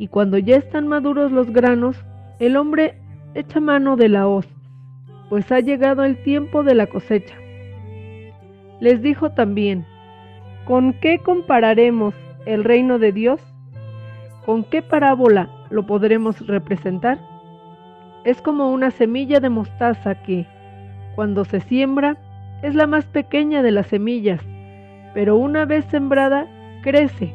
Y cuando ya están maduros los granos, el hombre echa mano de la hoz, pues ha llegado el tiempo de la cosecha. Les dijo también, ¿con qué compararemos el reino de Dios? ¿Con qué parábola lo podremos representar? Es como una semilla de mostaza que, cuando se siembra, es la más pequeña de las semillas, pero una vez sembrada, crece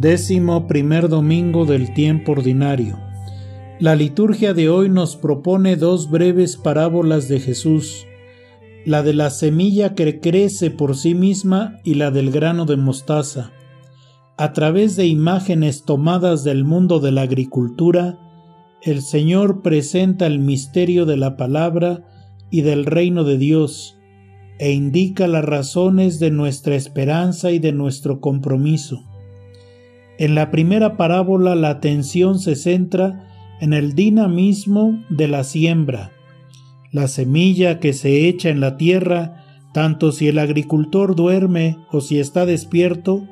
Décimo primer domingo del tiempo ordinario. La liturgia de hoy nos propone dos breves parábolas de Jesús, la de la semilla que crece por sí misma y la del grano de mostaza. A través de imágenes tomadas del mundo de la agricultura, el Señor presenta el misterio de la palabra y del reino de Dios, e indica las razones de nuestra esperanza y de nuestro compromiso. En la primera parábola la atención se centra en el dinamismo de la siembra, la semilla que se echa en la tierra, tanto si el agricultor duerme o si está despierto,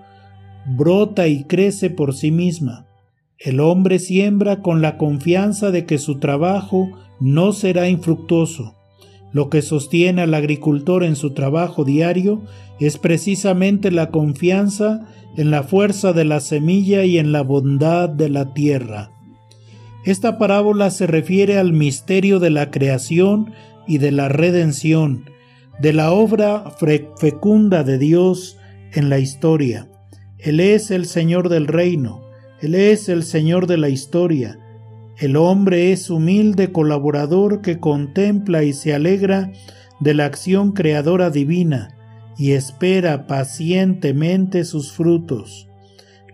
brota y crece por sí misma. El hombre siembra con la confianza de que su trabajo no será infructuoso. Lo que sostiene al agricultor en su trabajo diario es precisamente la confianza en la fuerza de la semilla y en la bondad de la tierra. Esta parábola se refiere al misterio de la creación y de la redención, de la obra fecunda de Dios en la historia. Él es el Señor del reino, Él es el Señor de la historia. El hombre es humilde colaborador que contempla y se alegra de la acción creadora divina y espera pacientemente sus frutos.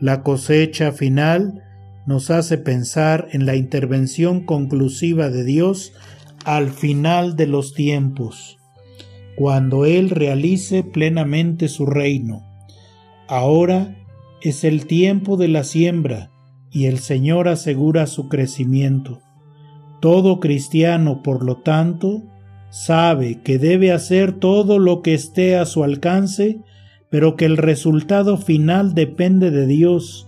La cosecha final nos hace pensar en la intervención conclusiva de Dios al final de los tiempos, cuando Él realice plenamente su reino. Ahora es el tiempo de la siembra y el Señor asegura su crecimiento. Todo cristiano, por lo tanto, sabe que debe hacer todo lo que esté a su alcance, pero que el resultado final depende de Dios.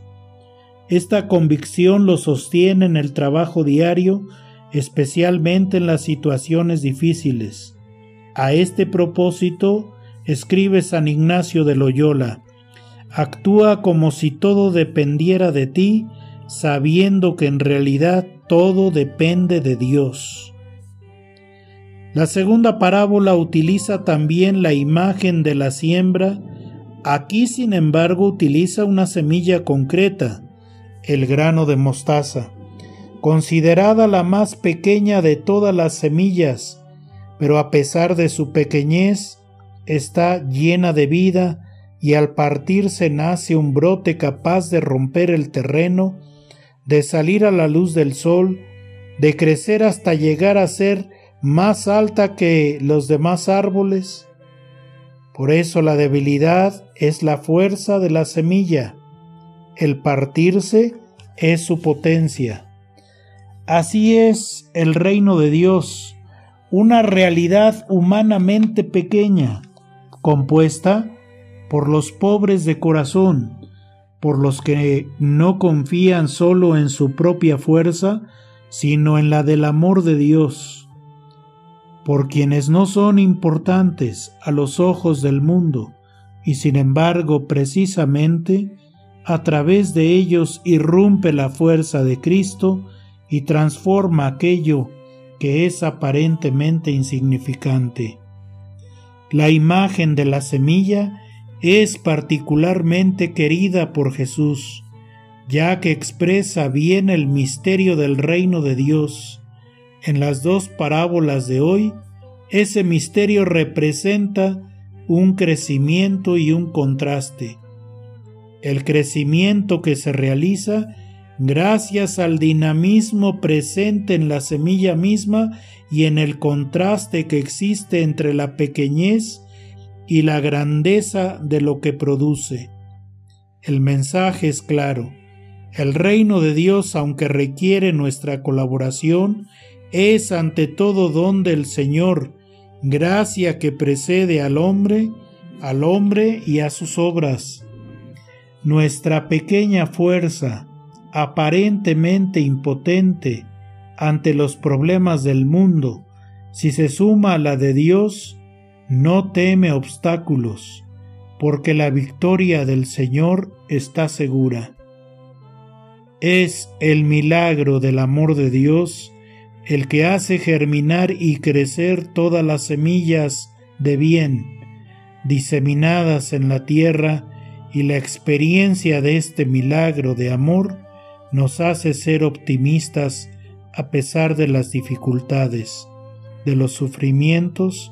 Esta convicción lo sostiene en el trabajo diario, especialmente en las situaciones difíciles. A este propósito, escribe San Ignacio de Loyola, actúa como si todo dependiera de ti, sabiendo que en realidad todo depende de Dios. La segunda parábola utiliza también la imagen de la siembra, aquí sin embargo utiliza una semilla concreta, el grano de mostaza, considerada la más pequeña de todas las semillas, pero a pesar de su pequeñez, está llena de vida y al partirse nace un brote capaz de romper el terreno, de salir a la luz del sol, de crecer hasta llegar a ser más alta que los demás árboles. Por eso la debilidad es la fuerza de la semilla, el partirse es su potencia. Así es el reino de Dios, una realidad humanamente pequeña, compuesta por los pobres de corazón, por los que no confían solo en su propia fuerza, sino en la del amor de Dios por quienes no son importantes a los ojos del mundo, y sin embargo precisamente a través de ellos irrumpe la fuerza de Cristo y transforma aquello que es aparentemente insignificante. La imagen de la semilla es particularmente querida por Jesús, ya que expresa bien el misterio del reino de Dios. En las dos parábolas de hoy, ese misterio representa un crecimiento y un contraste. El crecimiento que se realiza gracias al dinamismo presente en la semilla misma y en el contraste que existe entre la pequeñez y la grandeza de lo que produce. El mensaje es claro. El reino de Dios, aunque requiere nuestra colaboración, es ante todo don del Señor, gracia que precede al hombre, al hombre y a sus obras. Nuestra pequeña fuerza, aparentemente impotente ante los problemas del mundo, si se suma a la de Dios, no teme obstáculos, porque la victoria del Señor está segura. Es el milagro del amor de Dios el que hace germinar y crecer todas las semillas de bien diseminadas en la tierra y la experiencia de este milagro de amor nos hace ser optimistas a pesar de las dificultades, de los sufrimientos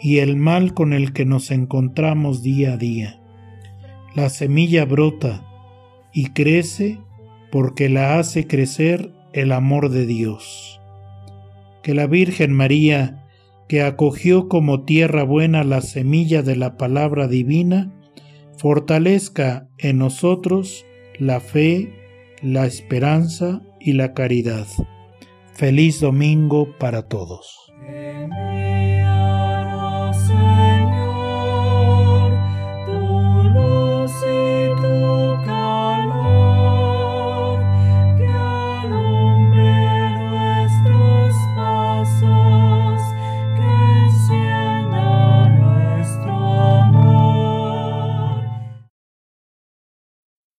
y el mal con el que nos encontramos día a día. La semilla brota y crece porque la hace crecer el amor de Dios que la Virgen María, que acogió como tierra buena la semilla de la palabra divina, fortalezca en nosotros la fe, la esperanza y la caridad. Feliz domingo para todos.